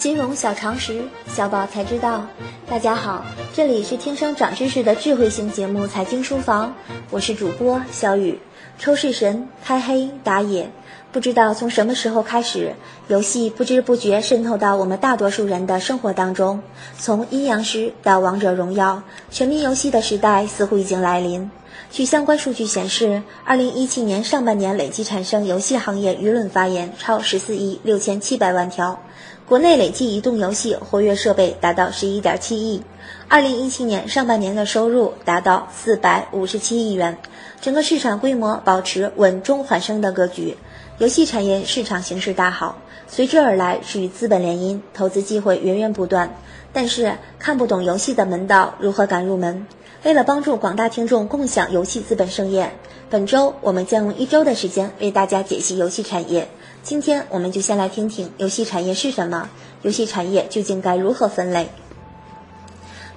金融小常识，小宝才知道。大家好，这里是听声长知识的智慧型节目《财经书房》，我是主播小雨。抽式神、开黑、打野，不知道从什么时候开始，游戏不知不觉渗透到我们大多数人的生活当中。从阴阳师到王者荣耀，全民游戏的时代似乎已经来临。据相关数据显示，二零一七年上半年累计产生游戏行业舆论发言超十四亿六千七百万条，国内累计移动游戏活跃设备达到十一点七亿。二零一七年上半年的收入达到四百五十七亿元，整个市场规模保持稳中缓升的格局，游戏产业市场形势大好，随之而来是与资本联姻，投资机会源源不断。但是看不懂游戏的门道，如何敢入门？为了帮助广大听众共享游戏资本盛宴，本周我们将用一周的时间为大家解析游戏产业。今天我们就先来听听游戏产业是什么，游戏产业究竟该如何分类？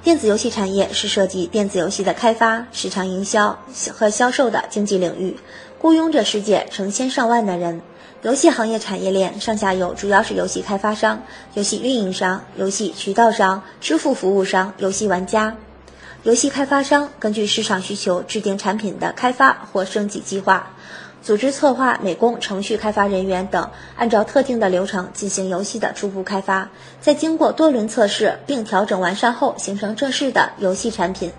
电子游戏产业是涉及电子游戏的开发、市场营销和销售的经济领域，雇佣着世界成千上万的人。游戏行业产业链上下游主要是游戏开发商、游戏运营商、游戏渠道商、支付服务商、游戏玩家。游戏开发商根据市场需求制定产品的开发或升级计划，组织策划、美工、程序开发人员等，按照特定的流程进行游戏的初步开发，在经过多轮测试并调整完善后，形成正式的游戏产品。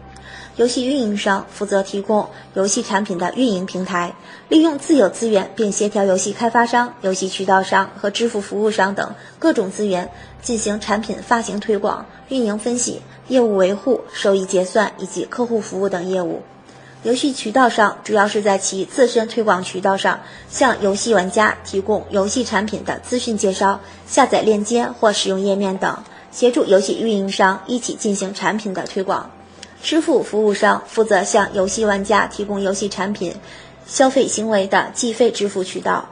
游戏运营商负责提供游戏产品的运营平台，利用自有资源并协调游戏开发商、游戏渠道商和支付服务商等各种资源，进行产品发行、推广、运营分析。业务维护、收益结算以及客户服务等业务。游戏渠道商主要是在其自身推广渠道上，向游戏玩家提供游戏产品的资讯介绍、下载链接或使用页面等，协助游戏运营商一起进行产品的推广。支付服务商负责向游戏玩家提供游戏产品消费行为的计费支付渠道。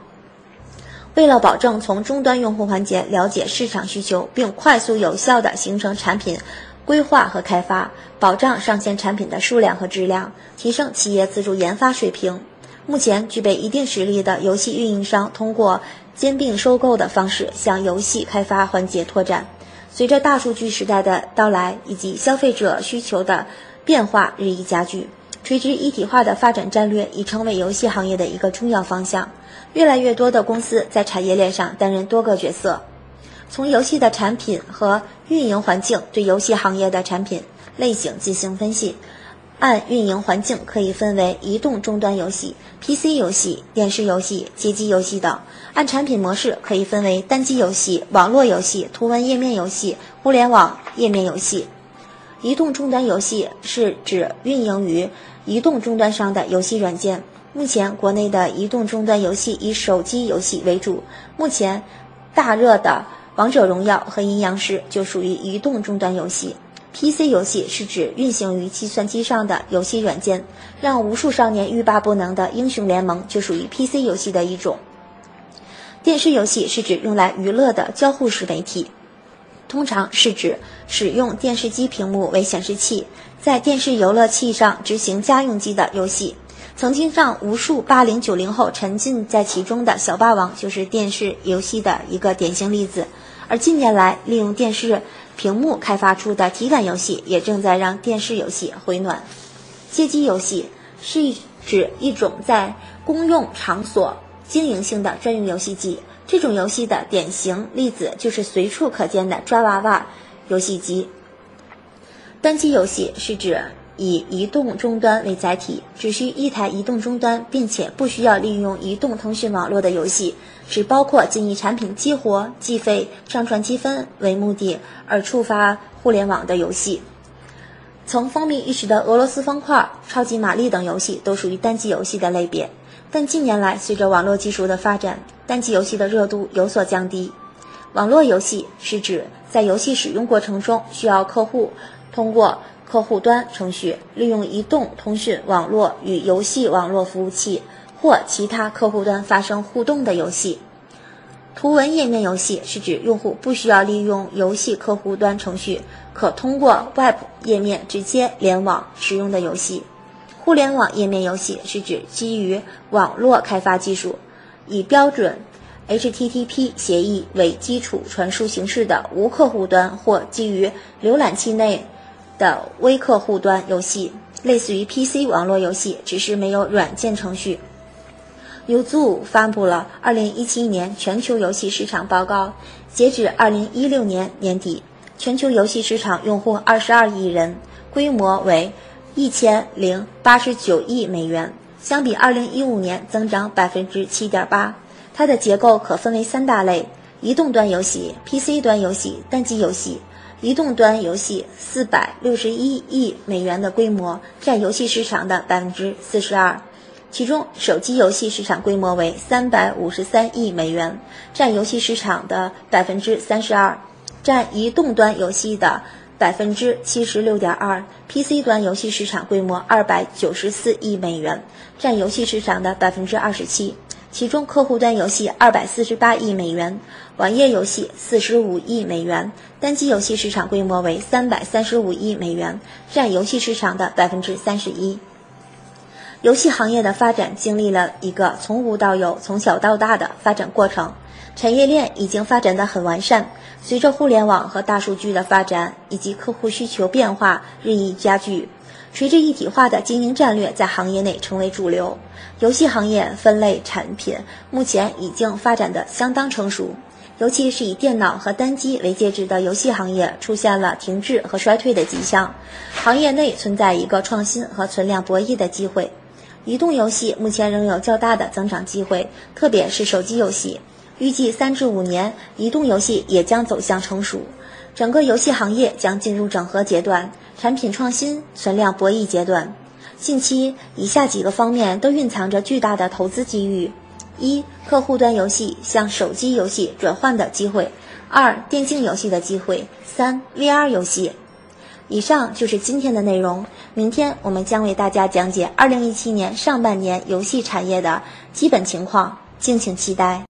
为了保证从终端用户环节了解市场需求，并快速有效地形成产品。规划和开发，保障上线产品的数量和质量，提升企业自主研发水平。目前具备一定实力的游戏运营商，通过兼并收购的方式向游戏开发环节拓展。随着大数据时代的到来以及消费者需求的变化日益加剧，垂直一体化的发展战略已成为游戏行业的一个重要方向。越来越多的公司在产业链上担任多个角色。从游戏的产品和运营环境对游戏行业的产品类型进行分析，按运营环境可以分为移动终端游戏、PC 游戏、电视游戏、街机游戏等；按产品模式可以分为单机游戏、网络游戏、图文页面游戏、互联网页面游戏。移动终端游戏是指运营于移动终端上的游戏软件。目前国内的移动终端游戏以手机游戏为主，目前大热的。王者荣耀和阴阳师就属于移动终端游戏，PC 游戏是指运行于计算机上的游戏软件，让无数少年欲罢不能的英雄联盟就属于 PC 游戏的一种。电视游戏是指用来娱乐的交互式媒体，通常是指使用电视机屏幕为显示器，在电视游乐器上执行家用机的游戏。曾经让无数八零九零后沉浸在其中的小霸王，就是电视游戏的一个典型例子。而近年来，利用电视屏幕开发出的体感游戏，也正在让电视游戏回暖。街机游戏是一指一种在公用场所经营性的专用游戏机，这种游戏的典型例子就是随处可见的抓娃娃游戏机。单机游戏是指。以移动终端为载体，只需一台移动终端，并且不需要利用移动通讯网络的游戏，只包括仅以产品激活、计费、上传积分为目的而触发互联网的游戏。从风靡一时的俄罗斯方块、超级玛丽等游戏都属于单机游戏的类别，但近年来随着网络技术的发展，单机游戏的热度有所降低。网络游戏是指在游戏使用过程中需要客户通过。客户端程序利用移动通讯网络与游戏网络服务器或其他客户端发生互动的游戏。图文页面游戏是指用户不需要利用游戏客户端程序，可通过 Web 页面直接联网使用的游戏。互联网页面游戏是指基于网络开发技术，以标准 HTTP 协议为基础传输形式的无客户端或基于浏览器内的微客户端游戏，类似于 PC 网络游戏，只是没有软件程序。Newzoo 发布了2017年全球游戏市场报告，截止2016年年底，全球游戏市场用户22亿人，规模为一千零八十九亿美元，相比二零一五年增长百分之七点八。它的结构可分为三大类：移动端游戏、PC 端游戏、单机游戏。移动端游戏四百六十一亿美元的规模，占游戏市场的百分之四十二。其中，手机游戏市场规模为三百五十三亿美元，占游戏市场的百分之三十二；占移动端游戏的百分之七十六点二。PC 端游戏市场规模二百九十四亿美元，占游戏市场的百分之二十七。其中，客户端游戏二百四十八亿美元，网页游戏四十五亿美元，单机游戏市场规模为三百三十五亿美元，占游戏市场的百分之三十一。游戏行业的发展经历了一个从无到有、从小到大的发展过程，产业链已经发展得很完善。随着互联网和大数据的发展，以及客户需求变化日益加剧，随着一体化的经营战略在行业内成为主流，游戏行业分类产品目前已经发展的相当成熟。尤其是以电脑和单机为介质的游戏行业出现了停滞和衰退的迹象，行业内存在一个创新和存量博弈的机会。移动游戏目前仍有较大的增长机会，特别是手机游戏。预计三至五年，移动游戏也将走向成熟，整个游戏行业将进入整合阶段、产品创新、存量博弈阶段。近期，以下几个方面都蕴藏着巨大的投资机遇：一、客户端游戏向手机游戏转换的机会；二、电竞游戏的机会；三、VR 游戏。以上就是今天的内容。明天我们将为大家讲解二零一七年上半年游戏产业的基本情况，敬请期待。